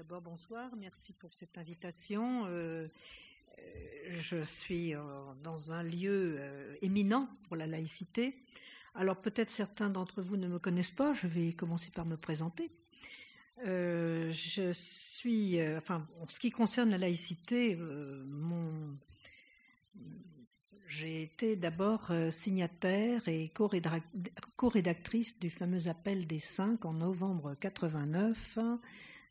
d'abord, bonsoir. Merci pour cette invitation. Euh, euh, je suis euh, dans un lieu éminent pour la laïcité. Alors peut-être certains d'entre vous ne me connaissent pas. Je vais commencer par me présenter. je suis, enfin, en ce qui concerne la laïcité, j'ai été d'abord signataire et co-rédactrice du fameux appel des cinq en novembre 89 euh,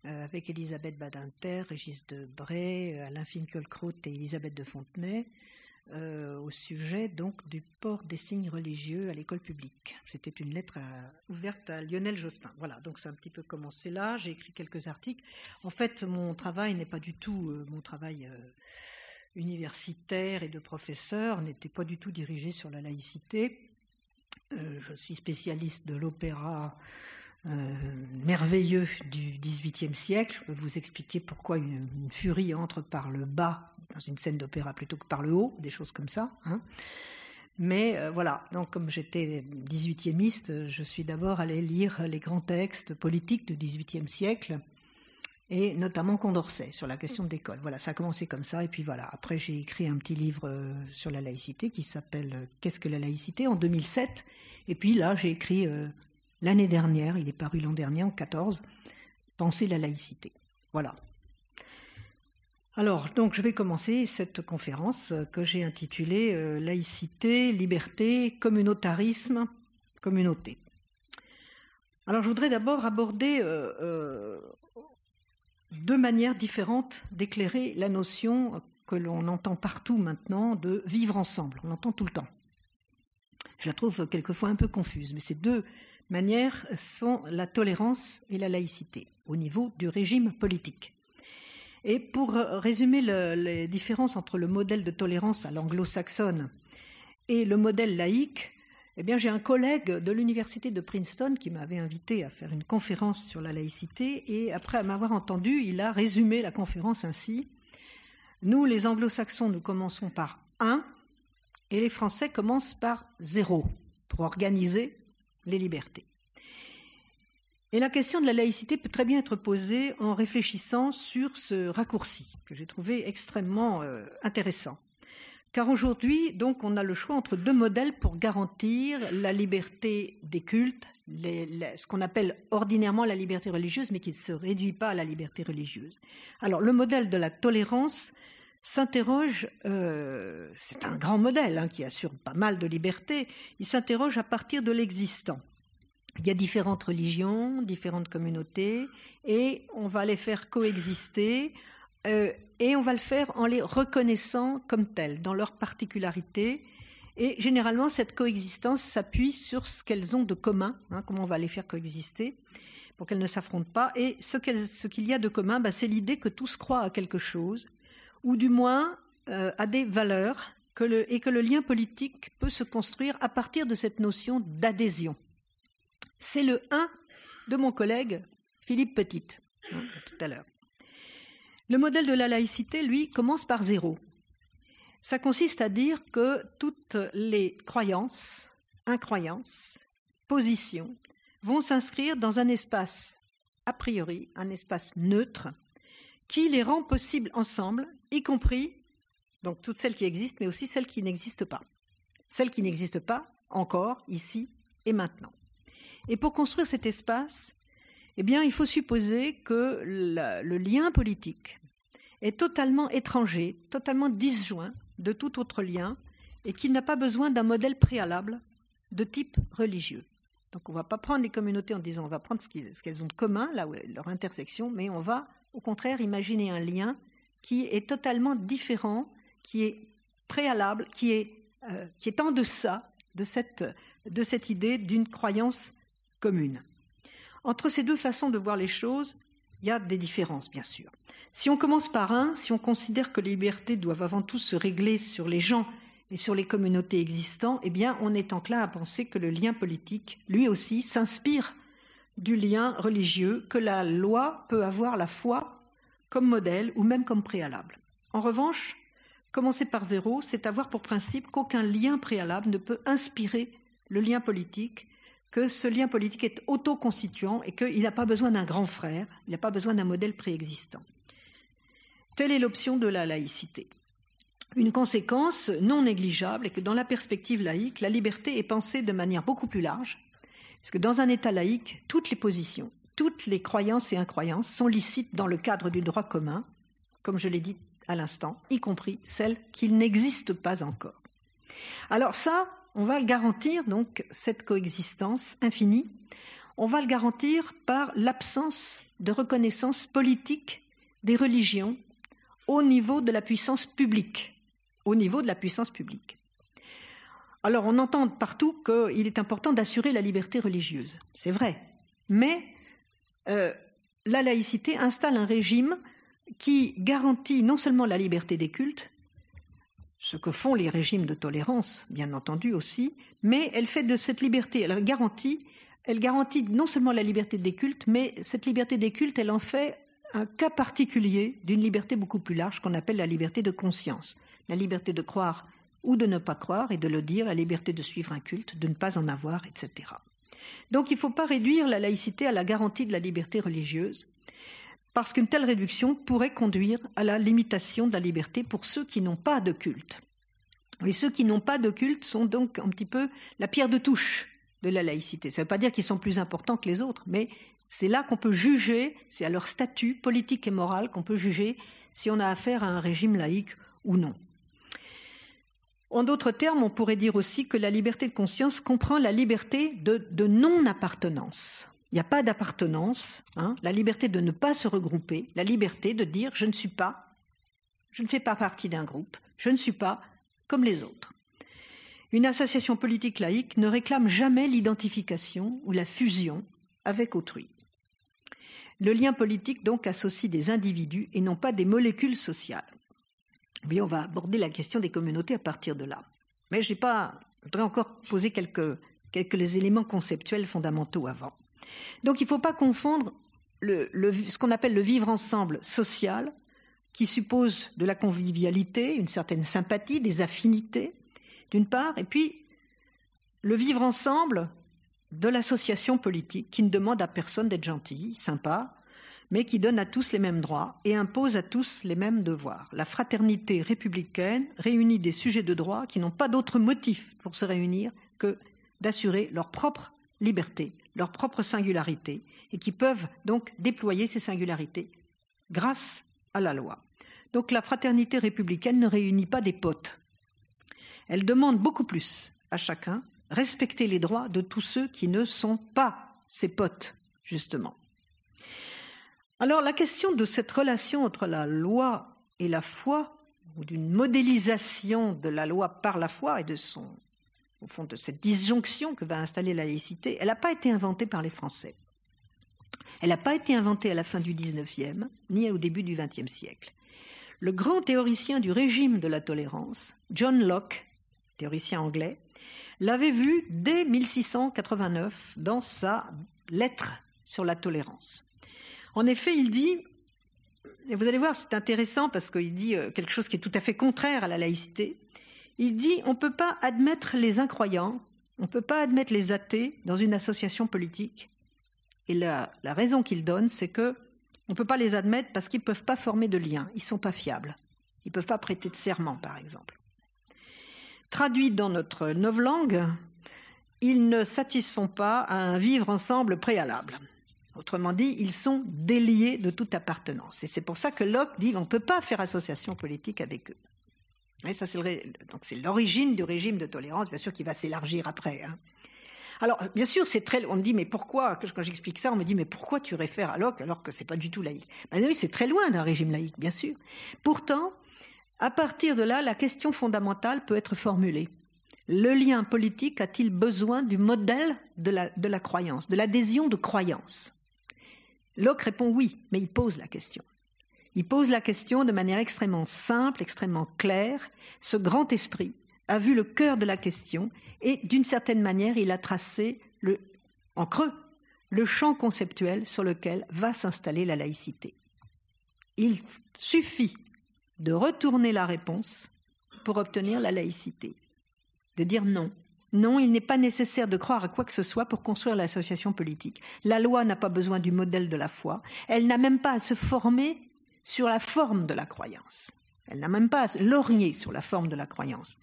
avec Elisabeth Badinter, Régis Debray, euh, Alain Finkielkraut et Elisabeth de Fontenay, euh, au sujet donc du port des signes religieux à l'école publique. C'était une lettre ouverte à Lionel Jospin. Voilà, donc c'est un petit peu commencé là. J'ai écrit quelques articles. En fait, mon travail n'est pas du tout mon travail universitaire et de professeur n'était pas du tout dirigé sur la laïcité. je suis spécialiste de l'opéra euh, merveilleux du XVIIIe siècle. Je peux vous expliquer pourquoi une, furie entre par le bas dans une scène d'opéra plutôt que par le haut, des choses comme ça. Hein. Mais euh, voilà, donc comme j'étais 18e je suis d'abord allé lire les grands textes politiques du XVIIIe siècle, et notamment Condorcet sur la question de l'école. Voilà, ça a commencé comme ça, et puis voilà. Après, j'ai écrit un petit livre euh, sur la laïcité qui s'appelle Qu'est-ce que la laïcité? En 2007. Et puis là, j'ai écrit l'année dernière, il est paru l'an dernier, en 14, Penser la laïcité. Voilà. Alors, donc, je vais commencer cette conférence que j'ai intitulée euh, Laïcité, liberté, communautarisme, communauté. Alors, je voudrais d'abord aborder euh, euh, deux manières différentes d'éclairer la notion que l'on entend partout maintenant de vivre ensemble. On l'entend tout le temps. Je la trouve quelquefois un peu confuse, mais c'est deux manières sont la tolérance et la laïcité au niveau du régime politique. Et pour résumer les différences entre le modèle de tolérance à l'anglo-saxonne et le modèle laïque, eh bien, j'ai un collègue de l'université de Princeton qui m'avait invité à faire une conférence sur la laïcité et après m'avoir entendu, il a résumé la conférence ainsi Nous, les anglo-saxons, nous commençons par un et les Français commencent par zéro pour organiser Et la question de la laïcité peut très bien être posée en réfléchissant sur ce raccourci que j'ai trouvé extrêmement euh, intéressant. Car aujourd'hui, donc, on a le choix entre deux modèles pour garantir la liberté des cultes, ce qu'on appelle ordinairement la liberté religieuse, mais qui ne se réduit pas à la liberté religieuse. Alors, le modèle de la tolérance s'interroge, euh, c'est un grand modèle hein, qui assure pas mal de liberté, il s'interroge à partir de l'existant. Il y a différentes religions, différentes communautés, et on va les faire coexister, euh, et on va le faire en les reconnaissant comme telles, dans leurs particularités. Et généralement, cette coexistence s'appuie sur ce qu'elles ont de commun, hein, comment on va les faire coexister, pour qu'elles ne s'affrontent pas. Et ce qu'il y a de commun, bah, c'est l'idée que tous croient à quelque chose, ou du moins euh, à des valeurs et que le lien politique peut se construire à partir de cette notion d'adhésion. C'est le 1 de mon collègue Philippe Petit, hein, tout à l'heure. Le modèle de la laïcité, lui, commence par zéro. Ça consiste à dire que toutes les croyances, incroyances, positions vont s'inscrire dans un espace a priori, un espace neutre, qui les rend possibles ensemble, y compris donc toutes celles qui existent, mais aussi celles qui n'existent pas. Celles qui n'existent pas encore, ici et maintenant. Et pour construire cet espace, eh bien, il faut supposer que le lien politique est totalement étranger, totalement disjoint de tout autre lien, et qu'il n'a pas besoin d'un modèle préalable de type religieux. Donc on ne va pas prendre les communautés en disant on va prendre ce qu'elles ont de commun, là où leur intersection, mais on va au contraire imaginer un lien qui est totalement différent, qui est préalable, qui est, euh, qui est en deçà de cette, de cette idée d'une croyance commune. Entre ces deux façons de voir les choses, il y a des différences, bien sûr. Si on commence par un, si on considère que les libertés doivent avant tout se régler sur les gens et sur les communautés existantes, eh bien, on est enclin à penser que le lien politique, lui aussi, s'inspire du lien religieux que la loi peut avoir la foi comme modèle ou même comme préalable. En revanche, commencer par zéro, c'est avoir pour principe qu'aucun lien préalable ne peut inspirer le lien politique, que ce lien politique est autoconstituant et qu'il n'a pas besoin d'un grand frère, il n'a pas besoin d'un modèle préexistant. Telle est l'option de la laïcité. Une conséquence non négligeable est que dans la perspective laïque, la liberté est pensée de manière beaucoup plus large, parce que dans un État laïque, toutes les positions, toutes les croyances et incroyances sont licites dans le cadre du droit commun, comme je l'ai dit à l'instant, y compris celles qui n'existent pas encore. Alors ça, on va le garantir, donc, cette coexistence infinie, on va le garantir par l'absence de reconnaissance politique des religions au niveau de la puissance publique. Au niveau de la puissance publique. Alors, on entend partout qu'il est important d'assurer la liberté religieuse. C'est vrai. Mais euh, la laïcité installe un régime qui garantit non seulement la liberté des cultes, ce que font les régimes de tolérance, bien entendu aussi, mais elle fait de cette liberté, elle garantit, elle garantit non seulement la liberté des cultes, mais cette liberté des cultes, elle en fait un cas particulier d'une liberté beaucoup plus large qu'on appelle la liberté de conscience, la liberté de croire ou de ne pas croire et de le dire, la liberté de suivre un culte, de ne pas en avoir, etc. Donc il ne faut pas réduire la laïcité à la garantie de la liberté religieuse, parce qu'une telle réduction pourrait conduire à la limitation de la liberté pour ceux qui n'ont pas de culte. Et ceux qui n'ont pas de culte sont donc un petit peu la pierre de touche de la laïcité. Ça ne veut pas dire qu'ils sont plus importants que les autres, mais c'est là qu'on peut juger, c'est à leur statut politique et moral qu'on peut juger si on a affaire à un régime laïque ou non. En d'autres termes, on pourrait dire aussi que la liberté de conscience comprend la liberté de, non-appartenance. Il n'y a pas d'appartenance, hein, la liberté de ne pas se regrouper, la liberté de dire je ne suis pas, je ne fais pas partie d'un groupe, je ne suis pas comme les autres. Une association politique laïque ne réclame jamais l'identification ou la fusion avec autrui. Le lien politique donc associe des individus et non pas des molécules sociales. On va aborder la question des communautés à partir de là. Mais je pas, voudrais encore poser quelques, quelques éléments conceptuels fondamentaux avant. Donc il ne faut pas confondre ce qu'on appelle le vivre ensemble social, qui suppose de la convivialité, une certaine sympathie, des affinités, d'une part, et puis le vivre ensemble de l'association politique, qui ne demande à personne d'être gentil, sympa, mais qui donne à tous les mêmes droits et impose à tous les mêmes devoirs. La fraternité républicaine réunit des sujets de droit qui n'ont pas d'autre motif pour se réunir que d'assurer leur propre liberté, leur propre singularité, et qui peuvent donc déployer ces singularités grâce à la loi. Donc la fraternité républicaine ne réunit pas des potes. Elle demande beaucoup plus à chacun, respecter les droits de tous ceux qui ne sont pas ses potes, justement. Alors la question de cette relation entre la loi et la foi, ou d'une modélisation de la loi par la foi et de son au fond, de cette disjonction que va installer la laïcité, elle n'a pas été inventée par les Français. Elle n'a pas été inventée à la fin du XIXe, ni au début du XXe siècle. Le grand théoricien du régime de la tolérance, John Locke, théoricien anglais, l'avait vu dès 1689 dans sa lettre sur la tolérance. En effet, il dit, et vous allez voir, c'est intéressant parce qu'il dit euh, quelque chose qui est tout à fait contraire à la laïcité, il dit on ne peut pas admettre les incroyants, on ne peut pas admettre les athées dans une association politique. Et la, raison qu'il donne, c'est que on ne peut pas les admettre parce qu'ils ne peuvent pas former de lien, ils ne sont pas fiables. Ils ne peuvent pas prêter de serment, par exemple. Traduit dans notre langue, ils ne satisfont pas à un vivre ensemble préalable. Autrement dit, ils sont déliés de toute appartenance. Et c'est pour ça que Locke dit on ne peut pas faire association politique avec eux c'est l'origine du régime de tolérance, bien sûr, qui va s'élargir après. Hein. Alors, bien sûr, c'est très. On me dit, mais pourquoi Quand j'explique ça, on me dit, mais pourquoi tu réfères à Locke alors que c'est pas du tout laïque? Ben Oui, c'est très loin d'un régime laïque, bien sûr. Pourtant, à partir de là, la question fondamentale peut être formulée. Le lien politique a-t-il besoin du modèle de la, de la croyance, de l'adhésion de croyance? Locke répond oui, mais il pose la question. Il pose la question de manière extrêmement simple, extrêmement claire. Ce grand esprit a vu le cœur de la question et d'une certaine manière, il a tracé le, en creux le champ conceptuel sur lequel va s'installer la laïcité. Il suffit de retourner la réponse pour obtenir la laïcité, de dire non. Non, il n'est pas nécessaire de croire à quoi que ce soit pour construire l'association politique. La loi n'a pas besoin du modèle de la foi. Elle n'a même pas à se former sur la forme de la croyance. Elle n'a même pas à se lorgner sur la forme de la croyance.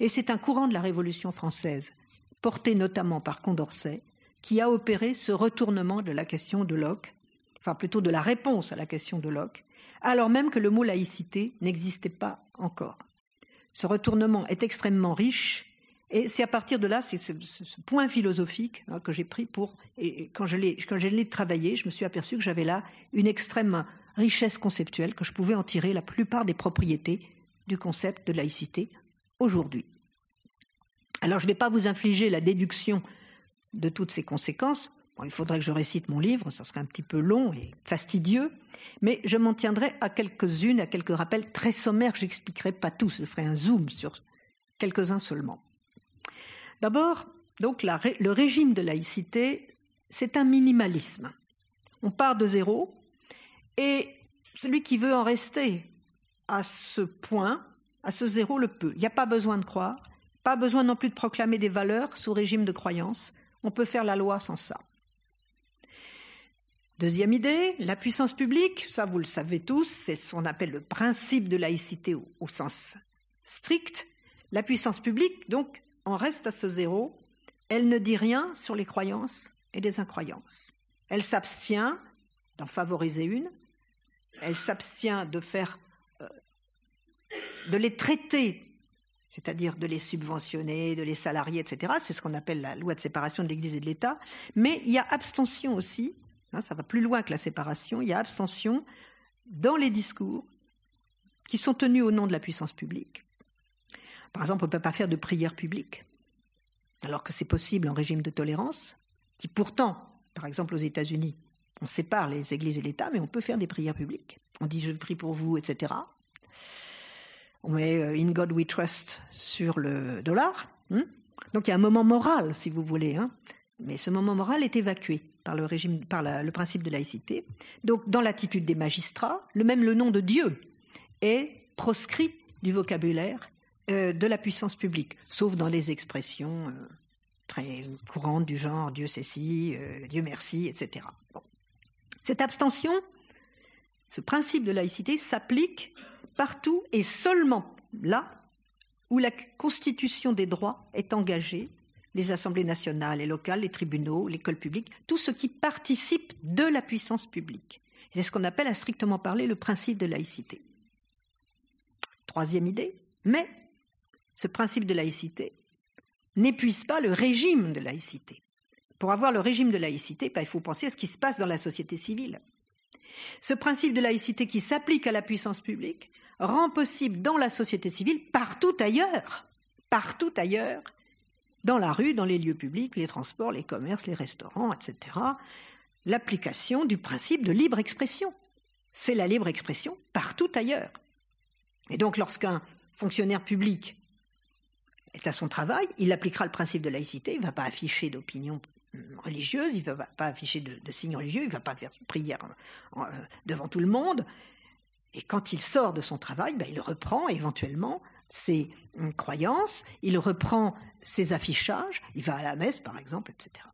Et c'est un courant de la Révolution française, porté notamment par Condorcet, qui a opéré ce retournement de la question de Locke, enfin plutôt de la réponse à la question de Locke, alors même que le mot laïcité n'existait pas encore. Ce retournement est extrêmement riche et c'est à partir de là, c'est ce, point philosophique hein, que j'ai pris pour, et quand je l'ai travaillé, je me suis aperçu que j'avais là une extrême richesse conceptuelle, que je pouvais en tirer la plupart des propriétés du concept de laïcité aujourd'hui. Alors je ne vais pas vous infliger la déduction de toutes ces conséquences. il faudrait que je récite mon livre, ça serait un petit peu long et fastidieux, mais je m'en tiendrai à quelques-unes, à quelques rappels très sommaires. Je n'expliquerai pas tous, je ferai un zoom sur quelques-uns seulement. D'abord, donc le régime de laïcité, c'est un minimalisme. On part de zéro et celui qui veut en rester à ce point, à ce zéro, le peut. Il n'y a pas besoin de croire, pas besoin non plus de proclamer des valeurs sous régime de croyance. On peut faire la loi sans ça. Deuxième idée, la puissance publique, ça vous le savez tous, c'est ce qu'on appelle le principe de laïcité au, au sens strict. La puissance publique, donc, en reste à ce zéro. Elle ne dit rien sur les croyances et les incroyances. Elle s'abstient d'en favoriser une. Elle s'abstient de faire, euh, de les traiter c'est-à-dire de les subventionner, de les salarier, etc. C'est ce qu'on appelle la loi de séparation de l'Église et de l'État. Mais il y a abstention aussi, hein, ça va plus loin que la séparation, il y a abstention dans les discours qui sont tenus au nom de la puissance publique. Par exemple, on ne peut pas faire de prière publique, alors que c'est possible en régime de tolérance, qui pourtant, par exemple aux États-Unis, on sépare les églises et l'État, mais on peut faire des prières publiques. On dit je prie pour vous, etc on met euh, In God We Trust sur le dollar. Hein. Donc il y a un moment moral, si vous voulez. Hein. Mais ce moment moral est évacué par le, le principe de laïcité. Donc dans l'attitude des magistrats, le même le nom de Dieu est proscrit du vocabulaire euh, de la puissance publique, sauf dans les expressions euh, très courantes du genre Dieu c'est si, Dieu merci, etc. Cette abstention, ce principe de laïcité s'applique partout et seulement là où la constitution des droits est engagée, les assemblées nationales et locales, les tribunaux, l'école publique, tout ce qui participe de la puissance publique. C'est ce qu'on appelle à strictement parler le principe de laïcité. Troisième idée, mais ce principe de laïcité n'épuise pas le régime de laïcité. Pour avoir le régime de laïcité, ben, il faut penser à ce qui se passe dans la société civile. Ce principe de laïcité qui s'applique à la puissance publique rend possible dans la société civile, partout ailleurs, partout ailleurs, dans la rue, dans les lieux publics, les transports, les commerces, les restaurants, etc., l'application du principe de libre expression. C'est la libre expression partout ailleurs. Et donc lorsqu'un fonctionnaire public est à son travail, il appliquera le principe de laïcité, il ne va pas afficher d'opinion religieuse, il ne va pas afficher de, signes religieux, il ne va pas faire prière devant tout le monde, et quand il sort de son travail, ben, il reprend éventuellement ses hum, croyances, il reprend ses affichages, il va à la messe par exemple, etc.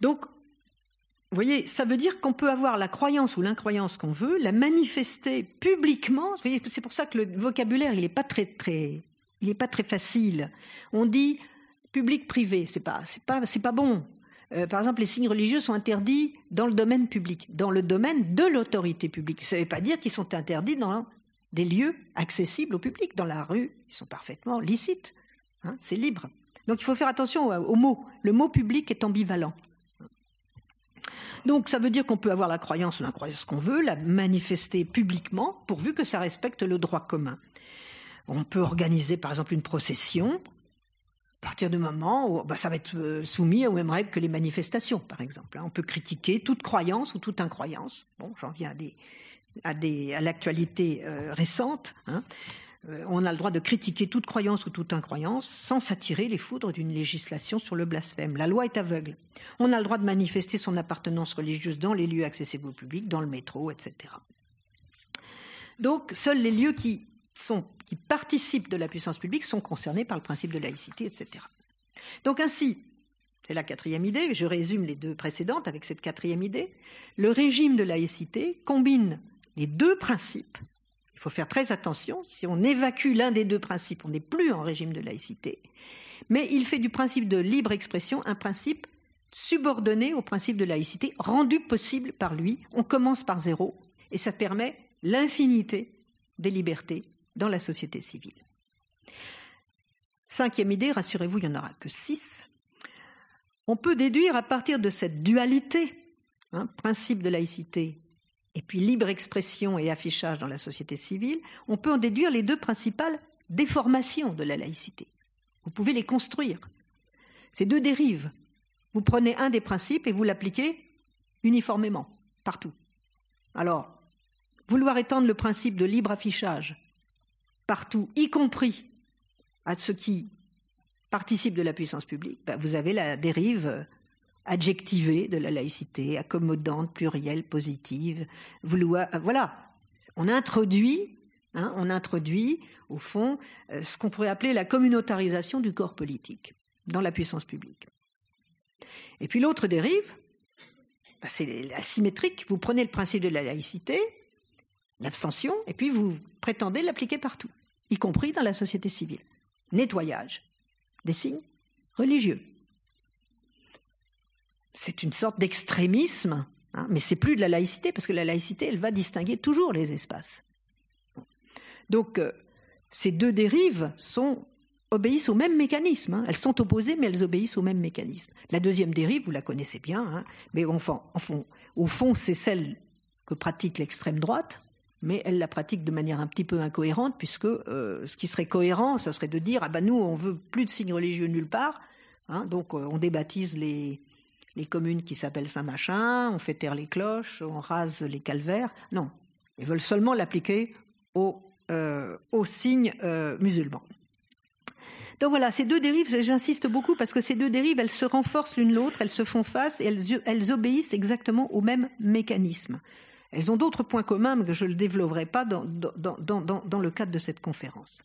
Donc, vous voyez, ça veut dire qu'on peut avoir la croyance ou l'incroyance qu'on veut, la manifester publiquement. C'est pour ça que le vocabulaire, il n'est pas très, très, il pas très facile. On dit public-privé, c'est pas, c'est pas, c'est pas bon. Euh, par exemple, les signes religieux sont interdits dans le domaine public, dans le domaine de l'autorité publique. Ça ne veut pas dire qu'ils sont interdits dans des lieux accessibles au public. Dans la rue, ils sont parfaitement licites. Hein, c'est libre. Donc il faut faire attention aux mots. Le mot public est ambivalent. Donc ça veut dire qu'on peut avoir la croyance ou l'incroyance qu'on veut, la manifester publiquement, pourvu que ça respecte le droit commun. On peut organiser par exemple une procession à partir du moment où bah, ça va être euh, soumis aux mêmes règles que les manifestations, par exemple. Hein. On peut critiquer toute croyance ou toute incroyance. Bon, j'en viens à, l'actualité euh, récente. Hein. Euh, on a le droit de critiquer toute croyance ou toute incroyance sans s'attirer les foudres d'une législation sur le blasphème. La loi est aveugle. On a le droit de manifester son appartenance religieuse dans les lieux accessibles au public, dans le métro, etc. Donc, seuls les lieux qui qui participent de la puissance publique sont concernés par le principe de laïcité, etc. Donc ainsi, c'est la quatrième idée, je résume les deux précédentes avec cette quatrième idée, le régime de laïcité combine les deux principes. Il faut faire très attention, si on évacue l'un des deux principes, on n'est plus en régime de laïcité, mais il fait du principe de libre expression un principe subordonné au principe de laïcité, rendu possible par lui. On commence par zéro, et ça permet l'infinité des libertés dans la société civile. Cinquième idée, rassurez-vous, il n'y en aura que six. On peut déduire à partir de cette dualité, hein, principe de laïcité et puis libre expression et affichage dans la société civile, on peut en déduire les deux principales déformations de la laïcité. Vous pouvez les construire. Ces deux dérives. Vous prenez un des principes et vous l'appliquez uniformément, partout. Alors, vouloir étendre le principe de libre affichage partout, y compris à ceux qui participent de la puissance publique, ben, vous avez la dérive adjectivée de la laïcité, accommodante, plurielle, positive. Euh, voilà, on introduit, hein, on introduit au fond euh, ce qu'on pourrait appeler la communautarisation du corps politique dans la puissance publique. Et puis l'autre dérive, ben, c'est asymétrique. Vous prenez le principe de la laïcité, l'abstention, et puis vous prétendez l'appliquer partout, y compris dans la société civile. Nettoyage des signes religieux. C'est une sorte d'extrémisme, hein, mais c'est plus de la laïcité, parce que la laïcité, elle va distinguer toujours les espaces. Donc, euh, ces deux dérives obéissent au même mécanisme. Hein. Elles sont opposées, mais elles obéissent au même mécanisme. La deuxième dérive, vous la connaissez bien, hein, mais enfin, au fond, c'est celle que pratique l'extrême droite, mais elle la pratique de manière un petit peu incohérente, puisque euh, ce qui serait cohérent, ça serait de dire ah ben nous, on veut plus de signes religieux nulle part, hein, donc euh, on débaptise les, les communes qui s'appellent Saint-Machin, on fait taire les cloches, on rase les calvaires. Non, ils veulent seulement l'appliquer aux, euh, signes musulmans. Donc voilà, ces deux dérives, j'insiste beaucoup parce que ces deux dérives, elles se renforcent l'une l'autre, elles se font face et elles, elles obéissent exactement au même mécanisme. Elles ont d'autres points communs, mais que je ne développerai pas dans, dans, le cadre de cette conférence.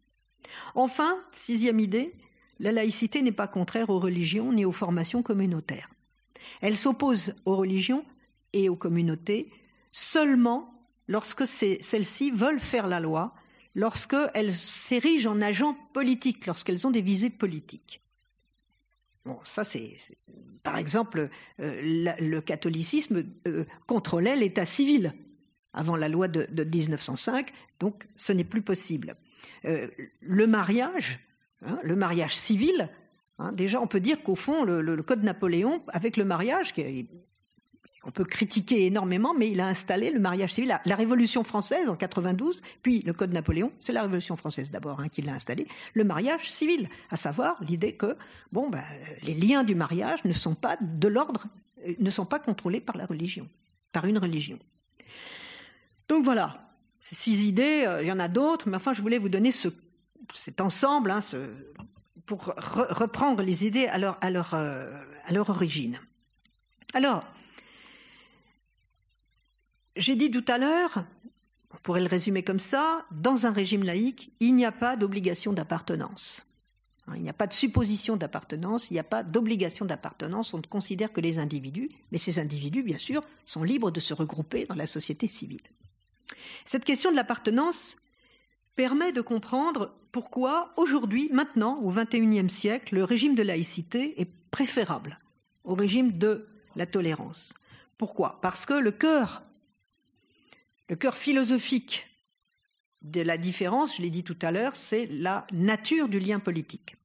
Enfin, sixième idée, la laïcité n'est pas contraire aux religions ni aux formations communautaires. Elle s'oppose aux religions et aux communautés seulement lorsque celles-ci veulent faire la loi, lorsqu'elles s'érigent en agents politiques, lorsqu'elles ont des visées politiques. Bon, ça c'est, par exemple, euh, le catholicisme euh, contrôlait l'État civil avant la loi de, 1905, donc ce n'est plus possible. Euh, le mariage, hein, le mariage civil, hein, déjà on peut dire qu'au fond le, le, code Napoléon, avec le mariage, qui est on peut critiquer énormément, mais il a installé le mariage civil. La, Révolution française en 92, puis le Code Napoléon, c'est la Révolution française d'abord hein, qui l'a installé, le mariage civil, à savoir l'idée que ben, les liens du mariage ne sont pas de l'ordre, euh, ne sont pas contrôlés par la religion, par une religion. Donc voilà, ces six idées, euh, il y en a d'autres, mais enfin je voulais vous donner ce, cet ensemble hein, pour reprendre les idées à leur, à leur, euh, à leur origine. Alors, j'ai dit tout à l'heure, on pourrait le résumer comme ça, dans un régime laïque, il n'y a pas d'obligation d'appartenance. Hein, il n'y a pas de supposition d'appartenance, il n'y a pas d'obligation d'appartenance, on ne considère que les individus, mais ces individus, bien sûr, sont libres de se regrouper dans la société civile. Cette question de l'appartenance permet de comprendre pourquoi, aujourd'hui, maintenant, au XXIe siècle, le régime de laïcité est préférable au régime de la tolérance. Pourquoi? Parce que le cœur le cœur philosophique de la différence, je l'ai dit tout à l'heure, c'est la nature du lien politique.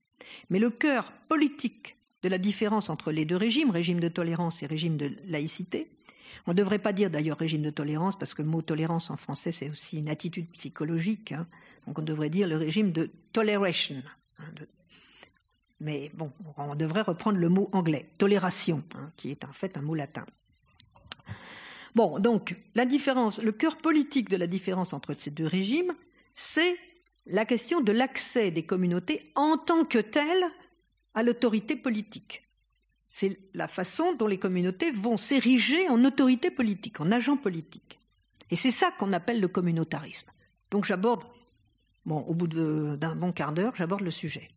Mais le cœur politique de la différence entre les deux régimes, régime de tolérance et régime de laïcité, on ne devrait pas dire d'ailleurs régime de tolérance, parce que le mot tolérance en français, c'est aussi une attitude psychologique. Hein. Donc on devrait dire le régime de toleration. Hein, mais bon, on devrait reprendre le mot anglais, tolération, hein, qui est en fait un mot latin. Bon, donc, la différence, le cœur politique de la différence entre ces deux régimes, c'est la question de l'accès des communautés en tant que telles à l'autorité politique. C'est la façon dont les communautés vont s'ériger en autorité politique, en agent politique. Et c'est ça qu'on appelle le communautarisme. Donc j'aborde Bon, au bout d'un bon quart d'heure, j'aborde le sujet.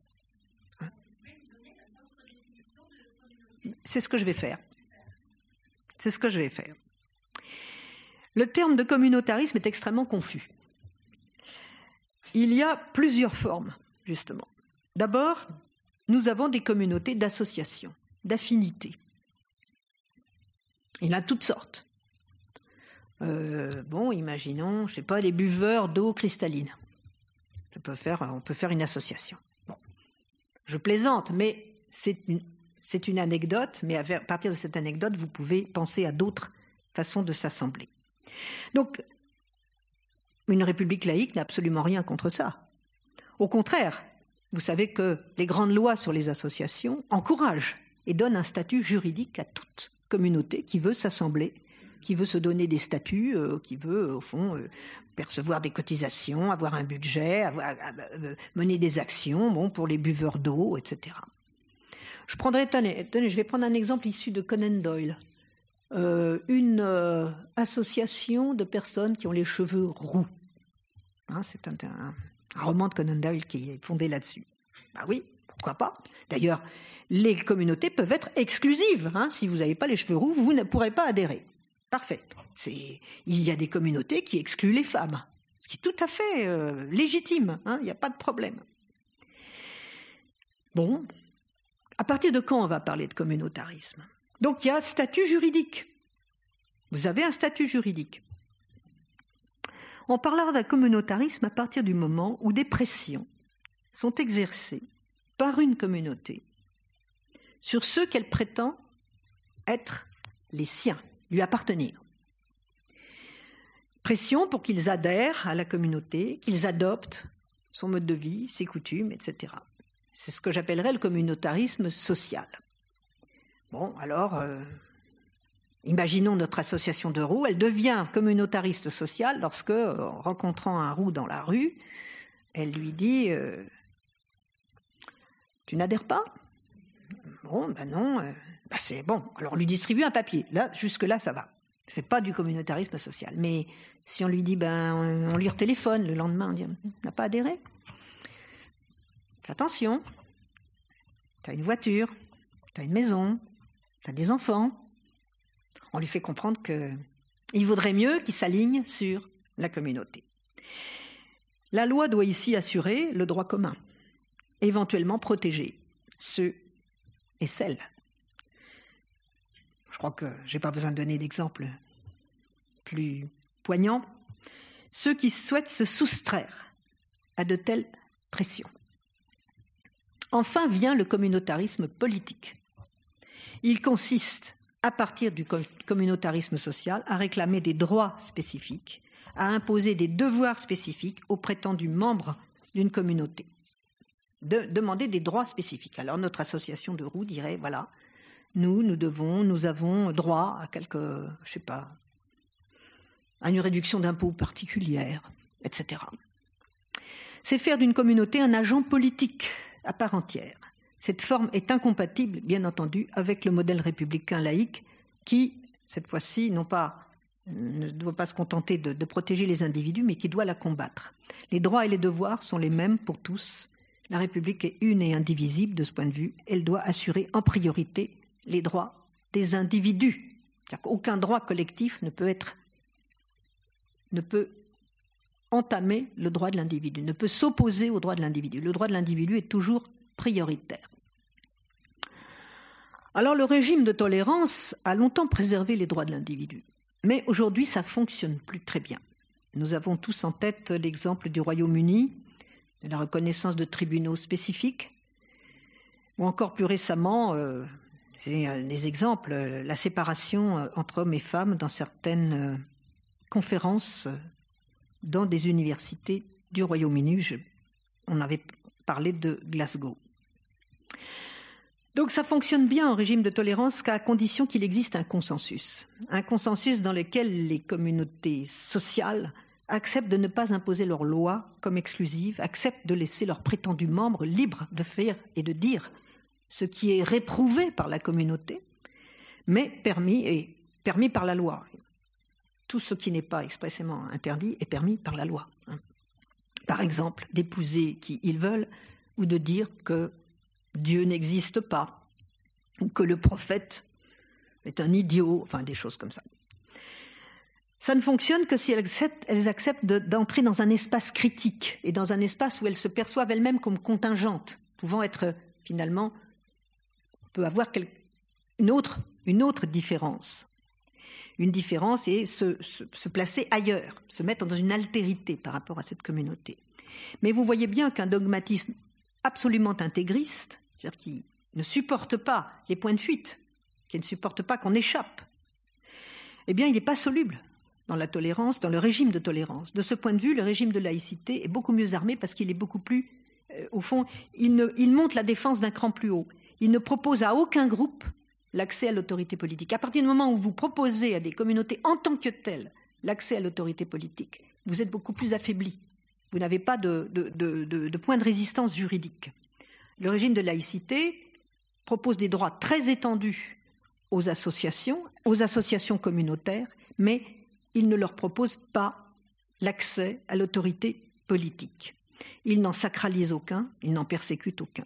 C'est ce que je vais faire. C'est ce que je vais faire. Le terme de communautarisme est extrêmement confus. Il y a plusieurs formes, justement. D'abord, nous avons des communautés d'associations, d'affinités. Il y en a toutes sortes. Euh, bon, imaginons, je ne sais pas, les buveurs d'eau cristalline. On peut faire, une association. Bon. Je plaisante, mais c'est une anecdote, mais à partir de cette anecdote, vous pouvez penser à d'autres façons de s'assembler. Donc, une république laïque n'a absolument rien contre ça. Au contraire, vous savez que les grandes lois sur les associations encouragent et donnent un statut juridique à toute communauté qui veut s'assembler, qui veut se donner des statuts, euh, qui veut, au fond, euh, percevoir des cotisations, avoir un budget, euh, mener des actions bon, pour les buveurs d'eau, etc. Je, prendrai, je vais prendre un exemple issu de Conan Doyle. Une association de personnes qui ont les cheveux roux. Hein, c'est un, roman de Conan Doyle qui est fondé là-dessus. Ben oui, pourquoi pas D'ailleurs, les communautés peuvent être exclusives. Hein. Si vous n'avez pas les cheveux roux, vous ne pourrez pas adhérer. Parfait. Il y a des communautés qui excluent les femmes, ce qui est tout à fait euh, légitime. Hein. Il n'y a pas de problème. Bon, à partir de quand on va parler de communautarisme? Donc il y a statut juridique. Vous avez un statut juridique. On parlera d'un communautarisme à partir du moment où des pressions sont exercées par une communauté sur ceux qu'elle prétend être les siens, lui appartenir. Pression pour qu'ils adhèrent à la communauté, qu'ils adoptent son mode de vie, ses coutumes, etc. C'est ce que j'appellerais le communautarisme social. Bon, alors, euh, Imaginons notre association de roues, elle devient communautariste sociale lorsque, rencontrant un roux dans la rue, elle lui dit euh, Tu n'adhères pas? Bon, ben non, euh, ben c'est bon. Alors on lui distribue un papier. Là, jusque-là, ça va. C'est pas du communautarisme social. Mais si on lui dit ben on, lui retéléphone le lendemain, on dit n'a pas adhéré? Fais attention. Tu une voiture, tu as une maison, as des enfants on lui fait comprendre qu'il vaudrait mieux qu'il s'aligne sur la communauté. La loi doit ici assurer le droit commun, éventuellement protéger ceux et celles. Je crois que je n'ai pas besoin de donner d'exemples plus poignants. Ceux qui souhaitent se soustraire à de telles pressions. Enfin vient le communautarisme politique. Il consiste à partir du communautarisme social, à réclamer des droits spécifiques, à imposer des devoirs spécifiques aux prétendus membres d'une communauté. De demander des droits spécifiques. Alors notre association de roues dirait voilà, nous, nous devons, nous avons droit à quelque, je sais pas, à une réduction d'impôts particulière, etc. C'est faire d'une communauté un agent politique à part entière. Cette forme est incompatible, bien entendu, avec le modèle républicain laïque qui, cette fois-ci, ne doit pas se contenter de, de, protéger les individus, mais qui doit la combattre. Les droits et les devoirs sont les mêmes pour tous. La République est une et indivisible de ce point de vue. Elle doit assurer en priorité les droits des individus. Aucun droit collectif ne peut être, ne peut entamer le droit de l'individu, ne peut s'opposer au droit de l'individu. Le droit de l'individu est toujours Alors le régime de tolérance a longtemps préservé les droits de l'individu, mais aujourd'hui ça fonctionne plus très bien. Nous avons tous en tête l'exemple du Royaume-Uni, de la reconnaissance de tribunaux spécifiques, ou encore plus récemment, euh, les exemples, la séparation entre hommes et femmes dans certaines conférences dans des universités du Royaume-Uni. On avait parlé de Glasgow. Donc ça fonctionne bien en régime de tolérance qu'à condition qu'il existe un consensus. Un consensus dans lequel les communautés sociales acceptent de ne pas imposer leurs lois comme exclusives, acceptent de laisser leurs prétendus membres libres de faire et de dire ce qui est réprouvé par la communauté, mais permis et permis par la loi. Tout ce qui n'est pas expressément interdit est permis par la loi. Par exemple, d'épouser qui ils veulent, ou de dire que Dieu n'existe pas, ou que le prophète est un idiot, enfin des choses comme ça. Ça ne fonctionne que si elles acceptent, d'entrer dans un espace critique et dans un espace où elles se perçoivent elles-mêmes comme contingentes, pouvant être finalement, peut avoir une autre, une autre différence. Une différence et se, se, placer ailleurs, se mettre dans une altérité par rapport à cette communauté. Mais vous voyez bien qu'un dogmatisme absolument intégriste, c'est-à-dire qui ne supporte pas les points de fuite, qui ne supporte pas qu'on échappe, eh bien, il n'est pas soluble dans la tolérance, dans le régime de tolérance. De ce point de vue, le régime de laïcité est beaucoup mieux armé parce qu'il est beaucoup plus, euh, au fond, il, monte la défense d'un cran plus haut. Il ne propose à aucun groupe l'accès à l'autorité politique. À partir du moment où vous proposez à des communautés en tant que telles l'accès à l'autorité politique, vous êtes beaucoup plus affaibli. Vous n'avez pas de, point de résistance juridique. Le régime de laïcité propose des droits très étendus aux associations, aux associations communautaires, mais il ne leur propose pas l'accès à l'autorité politique. Il n'en sacralise aucun, il n'en persécute aucun.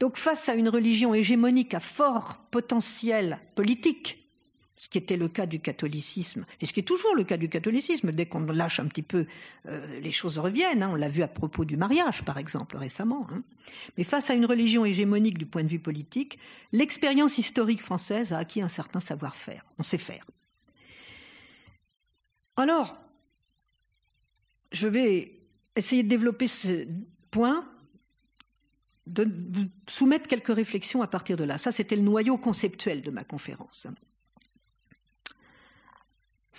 Donc face à une religion hégémonique à fort potentiel politique, ce qui était le cas du catholicisme, et ce qui est toujours le cas du catholicisme, dès qu'on lâche un petit peu, euh, les choses reviennent. Hein. on l'a vu à propos du mariage, par exemple, récemment. Hein. Mais face à une religion hégémonique du point de vue politique, l'expérience historique française a acquis un certain savoir-faire. On sait faire. Alors, je vais essayer de développer ce point, de vous soumettre quelques réflexions à partir de là. Ça, c'était le noyau conceptuel de ma conférence.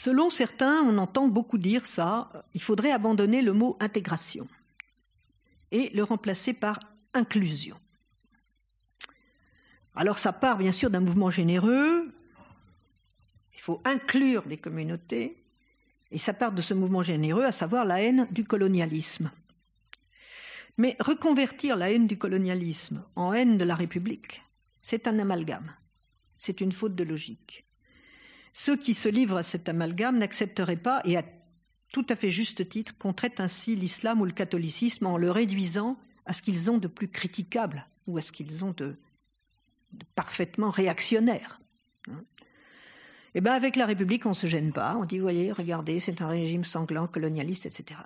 Selon certains, on entend beaucoup dire ça, il faudrait abandonner le mot intégration et le remplacer par inclusion. Alors ça part bien sûr d'un mouvement généreux, il faut inclure les communautés, et ça part de ce mouvement généreux, à savoir la haine du colonialisme. Mais reconvertir la haine du colonialisme en haine de la République, c'est un amalgame, c'est une faute de logique. Ceux qui se livrent à cet amalgame n'accepteraient pas, et à tout à fait juste titre, qu'on traite ainsi l'islam ou le catholicisme en le réduisant à ce qu'ils ont de plus critiquable ou à ce qu'ils ont de, parfaitement réactionnaire. Eh bien, avec la République, on ne se gêne pas. On dit, voyez, regardez, c'est un régime sanglant, colonialiste, etc.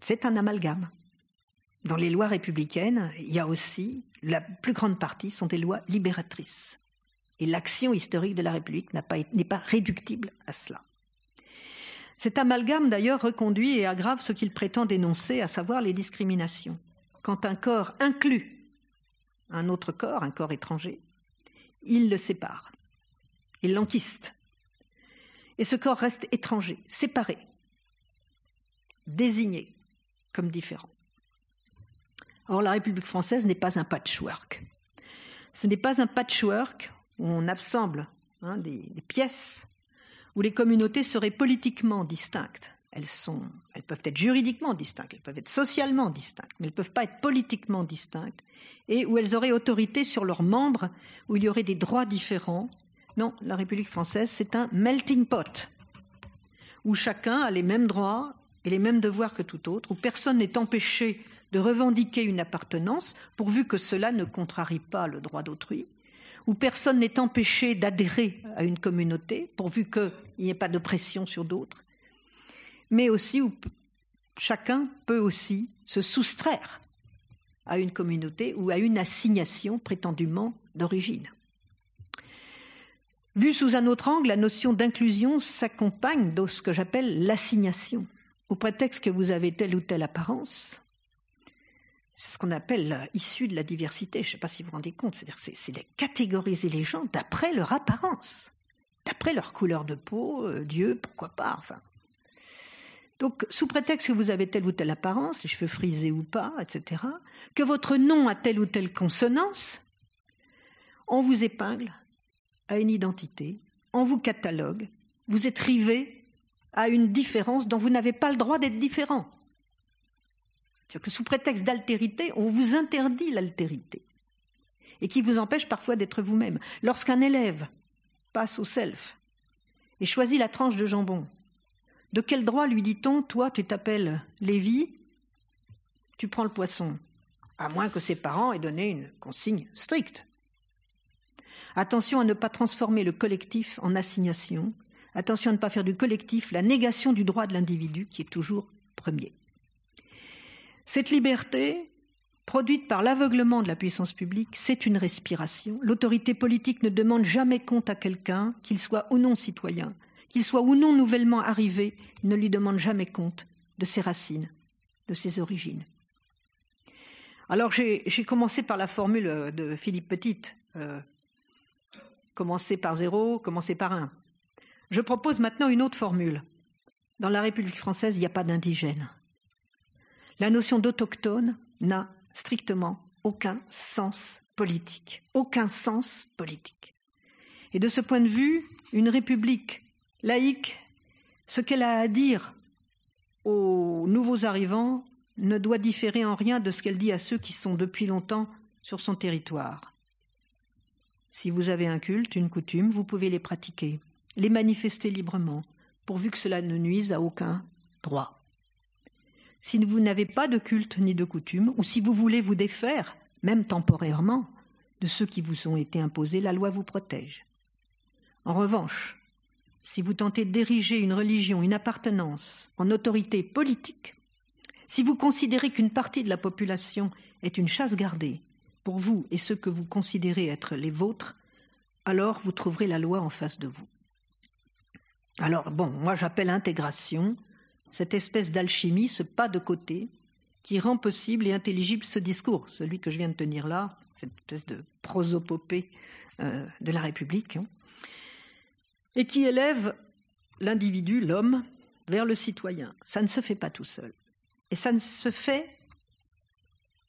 C'est un amalgame. Dans les lois républicaines, il y a aussi, la plus grande partie sont des lois libératrices. Et l'action historique de la République n'est pas, réductible à cela. Cet amalgame, d'ailleurs, reconduit et aggrave ce qu'il prétend dénoncer, à savoir les discriminations. Quand un corps inclut un autre corps, un corps étranger, il le sépare, il l'enquiste. Et ce corps reste étranger, séparé, désigné comme différent. Or, la République française n'est pas un patchwork. Ce n'est pas un patchwork on assemble hein, des, des, pièces, où les communautés seraient politiquement distinctes. Elles, sont, elles peuvent être juridiquement distinctes, elles peuvent être socialement distinctes, mais elles ne peuvent pas être politiquement distinctes et où elles auraient autorité sur leurs membres, où il y aurait des droits différents. Non, la République française, c'est un melting pot, où chacun a les mêmes droits et les mêmes devoirs que tout autre, où personne n'est empêché de revendiquer une appartenance, pourvu que cela ne contrarie pas le droit d'autrui, où personne n'est empêché d'adhérer à une communauté, pourvu qu'il n'y ait pas de pression sur d'autres, mais aussi où chacun peut aussi se soustraire à une communauté ou à une assignation prétendument d'origine. Vu sous un autre angle, la notion d'inclusion s'accompagne de ce que j'appelle l'assignation. Au prétexte que vous avez telle ou telle apparence, ce qu'on appelle issue de la diversité. Je ne sais pas si vous vous rendez compte, c'est-à-dire c'est de catégoriser les gens d'après leur apparence, d'après leur couleur de peau, euh, Dieu, pourquoi pas, enfin. Donc, sous prétexte que vous avez telle ou telle apparence, les cheveux frisés ou pas, etc., que votre nom a telle ou telle consonance, on vous épingle à une identité, on vous catalogue, vous êtes rivé à une différence dont vous n'avez pas le droit d'être différent. C'est-à-dire que sous prétexte d'altérité, on vous interdit l'altérité et qui vous empêche parfois d'être vous-même. Lorsqu'un élève passe au self et choisit la tranche de jambon De quel droit lui dit-on Toi, tu t'appelles Lévi, tu prends le poisson, à moins que ses parents aient donné une consigne stricte. Attention à ne pas transformer le collectif en assignation. Attention à ne pas faire du collectif la négation du droit de l'individu qui est toujours premier. Cette liberté, produite par l'aveuglement de la puissance publique, c'est une respiration. L'autorité politique ne demande jamais compte à quelqu'un, qu'il soit ou non citoyen, qu'il soit ou non nouvellement arrivé, il ne lui demande jamais compte de ses racines, de ses origines. Alors j'ai commencé par la formule de Philippe Petit, euh, commencer par zéro, commencer par un. Je propose maintenant une autre formule. Dans la République française, il n'y a pas d'indigène. La notion d'autochtone n'a strictement aucun sens politique. Aucun sens politique. Et de ce point de vue, une république laïque, ce qu'elle a à dire aux nouveaux arrivants ne doit différer en rien de ce qu'elle dit à ceux qui sont depuis longtemps sur son territoire. Si vous avez un culte, une coutume, vous pouvez les pratiquer, les manifester librement, pourvu que cela ne nuise à aucun droit. Si vous n'avez pas de culte ni de coutume, ou si vous voulez vous défaire, même temporairement, de ceux qui vous ont été imposés, la loi vous protège. En revanche, si vous tentez d'ériger une religion, une appartenance en autorité politique, si vous considérez qu'une partie de la population est une chasse gardée pour vous et ceux que vous considérez être les vôtres, alors vous trouverez la loi en face de vous. Alors bon, moi j'appelle intégration cette espèce d'alchimie, ce pas de côté, qui rend possible et intelligible ce discours, celui que je viens de tenir là, cette espèce de prosopopée euh, de la République, hein, et qui élève l'individu, l'homme, vers le citoyen. Ça ne se fait pas tout seul. Et ça ne se fait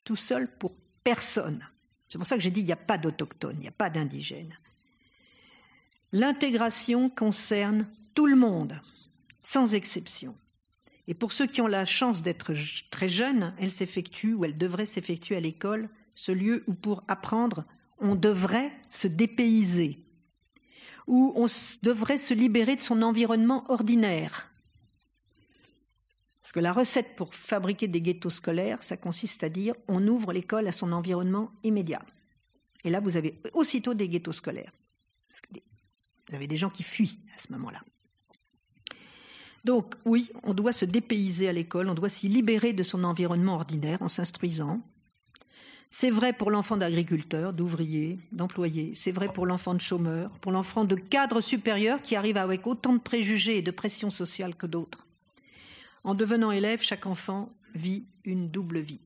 tout seul pour personne. C'est pour ça que j'ai dit qu'il n'y a pas d'autochtones, il n'y a pas d'indigènes. L'intégration concerne tout le monde, sans exception. Et pour ceux qui ont la chance d'être très jeunes, elle s'effectue ou elle devrait s'effectuer à l'école, ce lieu où pour apprendre, on devrait se dépayser, où on devrait se libérer de son environnement ordinaire. Parce que la recette pour fabriquer des ghettos scolaires, ça consiste à dire on ouvre l'école à son environnement immédiat. Et là, vous avez aussitôt des ghettos scolaires. vous avez des gens qui fuient à ce moment-là. Donc oui, on doit se dépayser à l'école, on doit s'y libérer de son environnement ordinaire en s'instruisant. C'est vrai pour l'enfant d'agriculteur, d'ouvrier, d'employé, c'est vrai pour l'enfant de chômeur, pour l'enfant de cadre supérieur qui arrive avec autant de préjugés et de pression sociale que d'autres. En devenant élève, chaque enfant vit une double vie.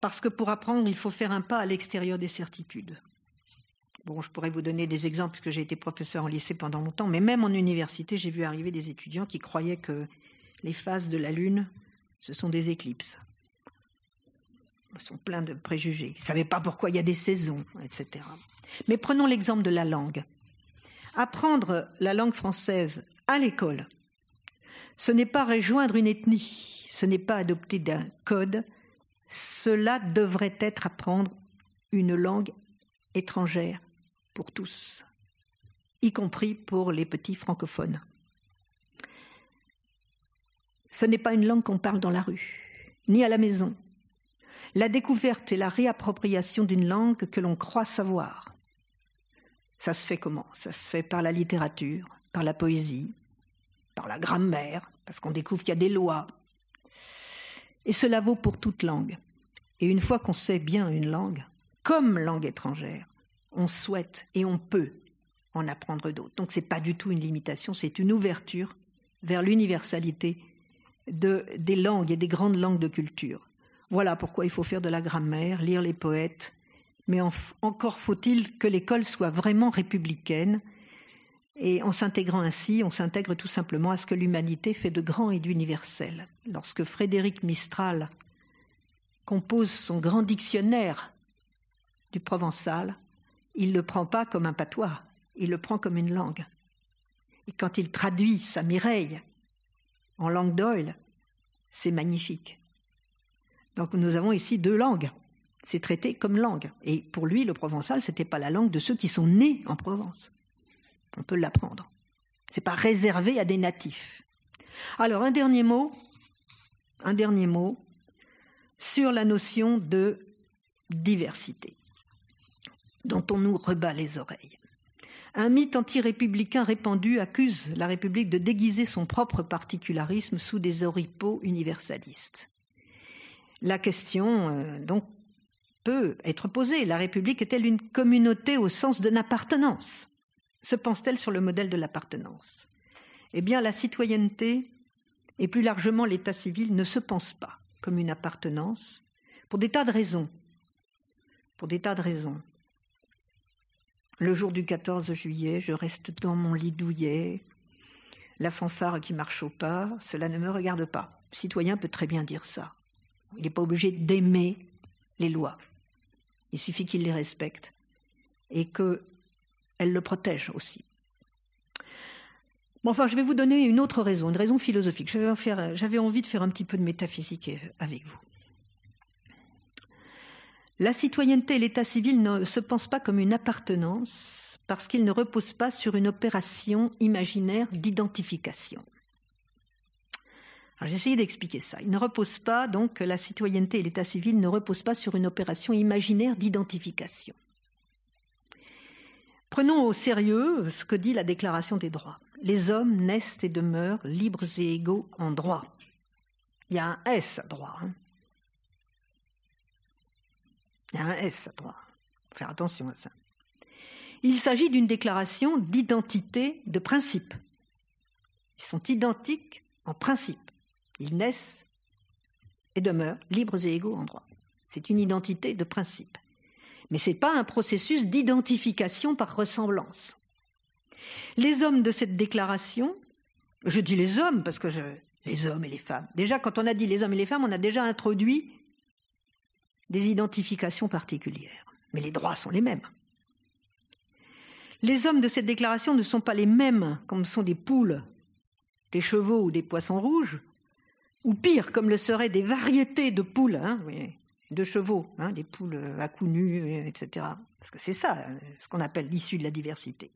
Parce que pour apprendre, il faut faire un pas à l'extérieur des certitudes. Bon, je pourrais vous donner des exemples puisque j'ai été professeur en lycée pendant longtemps, mais même en université, j'ai vu arriver des étudiants qui croyaient que les phases de la Lune, ce sont des éclipses. Ils sont pleins de préjugés. Ils ne savaient pas pourquoi il y a des saisons, etc. Mais prenons l'exemple de la langue. Apprendre la langue française à l'école, ce n'est pas rejoindre une ethnie, ce n'est pas adopter d'un code, cela devrait être apprendre une langue étrangère pour tous, y compris pour les petits francophones. Ce n'est pas une langue qu'on parle dans la rue, ni à la maison. La découverte et la réappropriation d'une langue que l'on croit savoir. Ça se fait comment? Ça se fait par la littérature, par la poésie, par la grammaire, parce qu'on découvre qu'il y a des lois. Et cela vaut pour toute langue. Et une fois qu'on sait bien une langue, comme langue étrangère, on souhaite et on peut en apprendre d'autres. Donc ce n'est pas du tout une limitation, c'est une ouverture vers l'universalité de, des langues et des grandes langues de culture. Voilà pourquoi il faut faire de la grammaire, lire les poètes, mais encore faut-il que l'école soit vraiment républicaine. Et en s'intégrant ainsi, on s'intègre tout simplement à ce que l'humanité fait de grand et d'universel. Lorsque Frédéric Mistral compose son grand dictionnaire du provençal, il ne le prend pas comme un patois, il le prend comme une langue. Et quand il traduit sa Mireille en langue d'Oil, c'est magnifique. Donc nous avons ici deux langues. C'est traité comme langue. Et pour lui, le provençal, ce n'était pas la langue de ceux qui sont nés en Provence. On peut l'apprendre. Ce n'est pas réservé à des natifs. Alors, un dernier mot, un dernier mot sur la notion de diversité, dont on nous rebat les oreilles. Un mythe anti-républicain répandu accuse la République de déguiser son propre particularisme sous des oripeaux universalistes. La question, euh, donc, peut être posée. La République est-elle une communauté au sens d'une appartenance Se pense-t-elle sur le modèle de l'appartenance? Eh bien, la citoyenneté et plus largement l'état civil ne se pensent pas comme une appartenance pour des tas de raisons. Pour des tas de raisons. Le jour du 14 juillet, je reste dans mon lit douillet, la fanfare qui marche au pas, cela ne me regarde pas. Le citoyen peut très bien dire ça. Il n'est pas obligé d'aimer les lois. Il suffit qu'il les respecte et qu'elles le protègent aussi. Bon, enfin, je vais vous donner une autre raison, une raison philosophique. J'avais envie de faire un petit peu de métaphysique avec vous. La citoyenneté et l'état civil ne se pensent pas comme une appartenance parce qu'ils ne reposent pas sur une opération imaginaire d'identification. J'ai essayé d'expliquer ça. Il ne repose pas, donc, la citoyenneté et l'état civil ne reposent pas sur une opération imaginaire d'identification. Prenons au sérieux ce que dit la Déclaration des droits. Les hommes naissent et demeurent libres et égaux en droit. Il y a un S droit. Hein. Il y a un S à droit. Faut faire attention à ça. Il s'agit d'une déclaration d'identité de principe. Ils sont identiques en principe. Ils naissent et demeurent libres et égaux en droit. C'est une identité de principe. Mais ce n'est pas un processus d'identification par ressemblance. Les hommes de cette déclaration, je dis les hommes parce que les hommes et les femmes. Déjà, quand on a dit les hommes et les femmes, on a déjà introduit des identifications particulières. Mais les droits sont les mêmes. Les hommes de cette déclaration ne sont pas les mêmes comme sont des poules, des chevaux ou des poissons rouges, ou pire, comme le seraient des variétés de poules, hein, de chevaux, hein, des poules à coups nus, etc. Parce que c'est ça ce qu'on appelle l'issue de la diversité.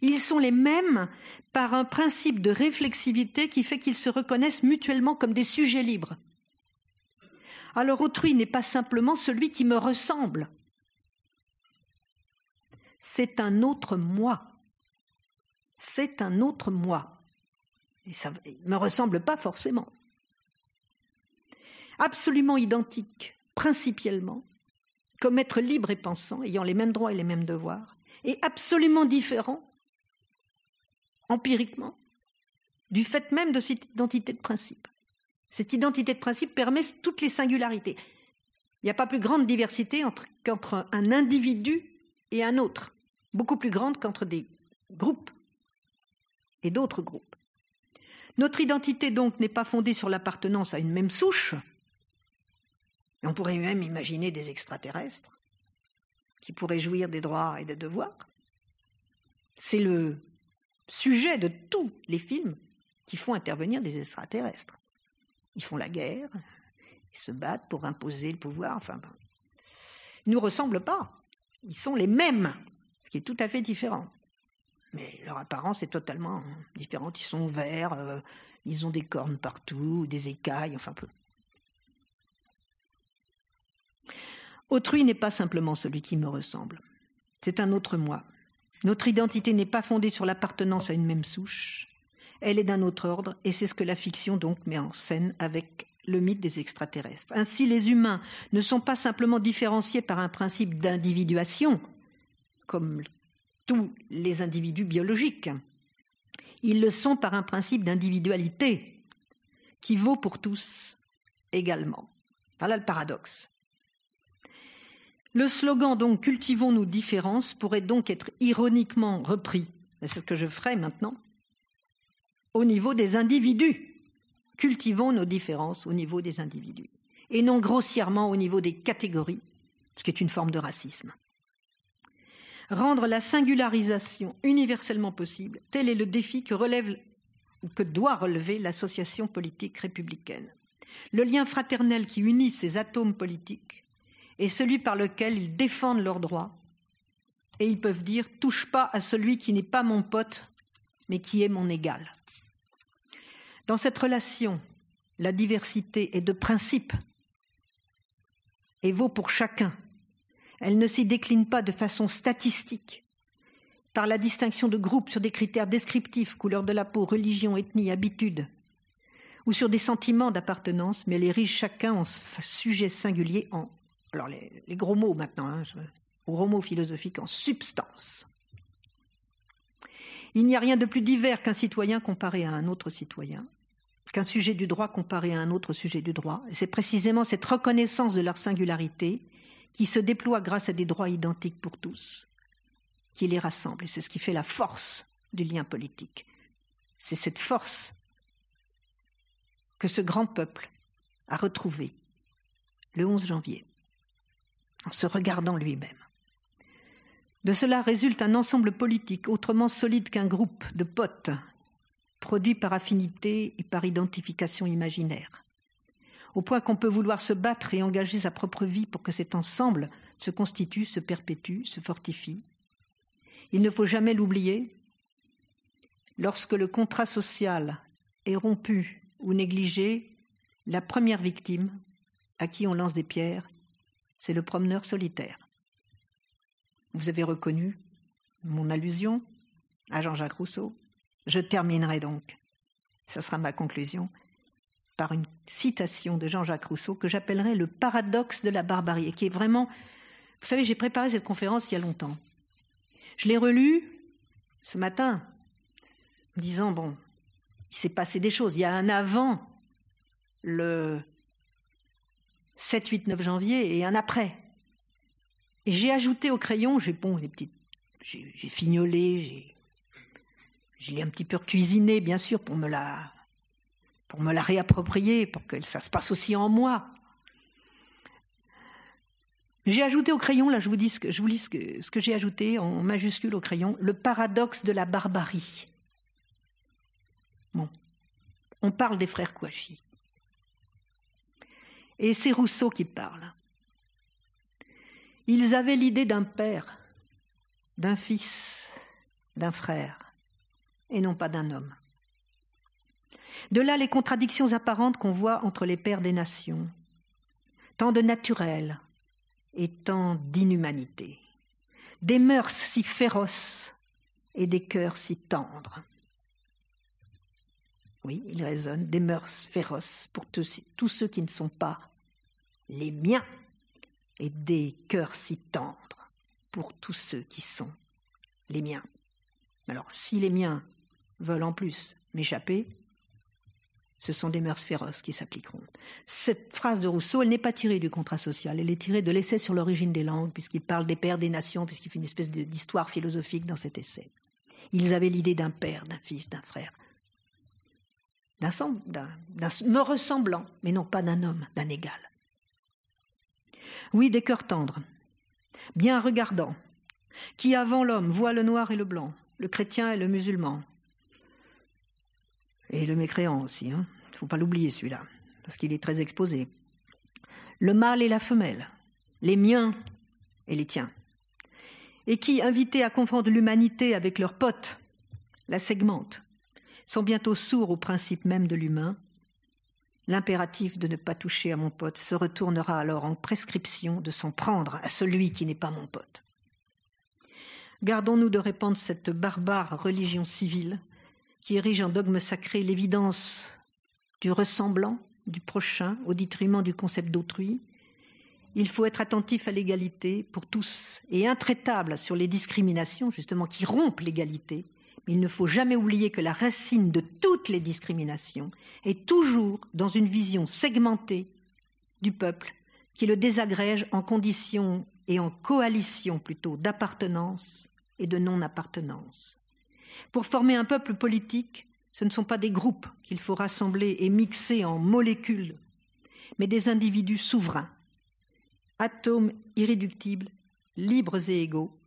Ils sont les mêmes par un principe de réflexivité qui fait qu'ils se reconnaissent mutuellement comme des sujets libres alors autrui n'est pas simplement celui qui me ressemble. C'est un autre moi. C'est un autre moi. Et ça ne me ressemble pas forcément. Absolument identique, principiellement, comme être libre et pensant, ayant les mêmes droits et les mêmes devoirs, et absolument différent, empiriquement, du fait même de cette identité de principe. Cette identité de principe permet toutes les singularités. Il n'y a pas plus grande diversité qu'entre un individu et un autre, beaucoup plus grande qu'entre des groupes et d'autres groupes. Notre identité donc n'est pas fondée sur l'appartenance à une même souche. on pourrait même imaginer des extraterrestres qui pourraient jouir des droits et des devoirs. C'est le sujet de tous les films qui font intervenir des extraterrestres. Ils font la guerre, ils se battent pour imposer le pouvoir. Enfin, ils ne nous ressemblent pas. Ils sont les mêmes, ce qui est tout à fait différent. Mais leur apparence est totalement différente. Ils sont verts, euh, ils ont des cornes partout, des écailles, enfin peu. Autrui n'est pas simplement celui qui me ressemble. C'est un autre moi. Notre identité n'est pas fondée sur l'appartenance à une même souche, elle est d'un autre ordre, et c'est ce que la fiction donc met en scène avec le mythe des extraterrestres. Ainsi, les humains ne sont pas simplement différenciés par un principe d'individuation, comme tous les individus biologiques. Ils le sont par un principe d'individualité, qui vaut pour tous également. Voilà le paradoxe. Le slogan donc Cultivons nos différences pourrait donc être ironiquement repris, c'est ce que je ferai maintenant, au niveau des individus. Cultivons nos différences au niveau des individus et non grossièrement au niveau des catégories, ce qui est une forme de racisme. Rendre la singularisation universellement possible, tel est le défi que, relève, que doit relever l'association politique républicaine. Le lien fraternel qui unit ces atomes politiques est celui par lequel ils défendent leurs droits et ils peuvent dire touche pas à celui qui n'est pas mon pote, mais qui est mon égal. Dans cette relation, la diversité est de principe et vaut pour chacun. Elle ne s'y décline pas de façon statistique, par la distinction de groupes sur des critères descriptifs, couleur de la peau, religion, ethnie, habitude, ou sur des sentiments d'appartenance, mais elle érige chacun en sujet singulier, en, alors les, gros mots maintenant, hein, gros mots philosophiques, en substance. Il n'y a rien de plus divers qu'un citoyen comparé à un autre citoyen, qu'un sujet du droit comparé à un autre sujet du droit. C'est précisément cette reconnaissance de leur singularité qui se déploie grâce à des droits identiques pour tous, qui les rassemble. Et c'est ce qui fait la force du lien politique. C'est cette force que ce grand peuple a retrouvé le 11 janvier, en se regardant lui-même. De cela résulte un ensemble politique autrement solide qu'un groupe de potes, produit par affinité et par identification imaginaire, au point qu'on peut vouloir se battre et engager sa propre vie pour que cet ensemble se constitue, se perpétue, se fortifie. Il ne faut jamais l'oublier, lorsque le contrat social est rompu ou négliger la première victime à qui on lance des pierres, c'est le promeneur solitaire. Vous avez reconnu mon allusion à Jean-Jacques Rousseau. Je terminerai donc, ce sera ma conclusion, par une citation de Jean-Jacques Rousseau que j'appellerai le paradoxe de la barbarie, qui est vraiment... Vous savez, j'ai préparé cette conférence il y a longtemps. Je l'ai relue ce matin, en disant, bon, il s'est passé des choses. Il y a un avant le 7, 8, 9 janvier et un après. Et j'ai ajouté au crayon, j'ai bon, petites, j'ai, fignolé, j'ai, j'ai un petit peu cuisiné, bien sûr, pour me la, pour me la réapproprier, pour que ça se passe aussi en moi. J'ai ajouté au crayon, là je vous dis ce que, je vous lis ce que, ce que j'ai ajouté en majuscule au crayon, le paradoxe de la barbarie. Bon, on parle des frères Kouachi. Et c'est Rousseau qui parle. Ils avaient l'idée d'un père, d'un fils, d'un frère, et non pas d'un homme. De là les contradictions apparentes qu'on voit entre les pères des nations, tant de naturel et tant d'inhumanité, des mœurs si féroces et des cœurs si tendres. Oui, il résonne des mœurs féroces pour tous, ceux qui ne sont pas les miens et des cœurs si tendres pour tous ceux qui sont les miens. Alors, si les miens veulent en plus m'échapper, ce sont des mœurs féroces qui s'appliqueront. Cette phrase de Rousseau, elle n'est pas tirée du contrat social, elle est tirée de l'essai sur l'origine des langues, puisqu'il parle des pères des nations, puisqu'il fait une espèce d'histoire philosophique dans cet essai. Ils avaient l'idée d'un père, d'un fils, d'un frère d'un me ressemblant, mais non pas d'un homme, d'un égal. Oui, des cœurs tendres, bien regardants, qui avant l'homme voient le noir et le blanc, le chrétien et le musulman, et le mécréant aussi, hein. il ne faut pas l'oublier celui-là, parce qu'il est très exposé. Le mâle et la femelle, les miens et les tiens, et qui, invités à confondre l'humanité avec leurs potes, la segmentent, sont bientôt sourds au principe même de l'humain, l'impératif de ne pas toucher à mon pote se retournera alors en prescription de s'en prendre à celui qui n'est pas mon pote. Gardons-nous de répandre cette barbare religion civile qui érige en dogme sacré l'évidence du ressemblant, du prochain, au détriment du concept d'autrui. Il faut être attentif à l'égalité pour tous et intraitable sur les discriminations, justement, qui rompent l'égalité il ne faut jamais oublier que la racine de toutes les discriminations est toujours dans une vision segmentée du peuple qui le désagrège en conditions et en coalition plutôt d'appartenance et de non-appartenance. Pour former un peuple politique, ce ne sont pas des groupes qu'il faut rassembler et mixer en molécules, mais des individus souverains, atomes irréductibles, libres et égaux,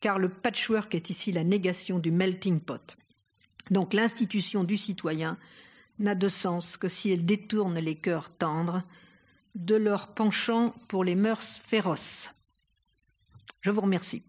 car le patchwork est ici la négation du melting pot. Donc l'institution du citoyen n'a de sens que si elle détourne les cœurs tendres de leur penchant pour les mœurs féroces. Je vous remercie.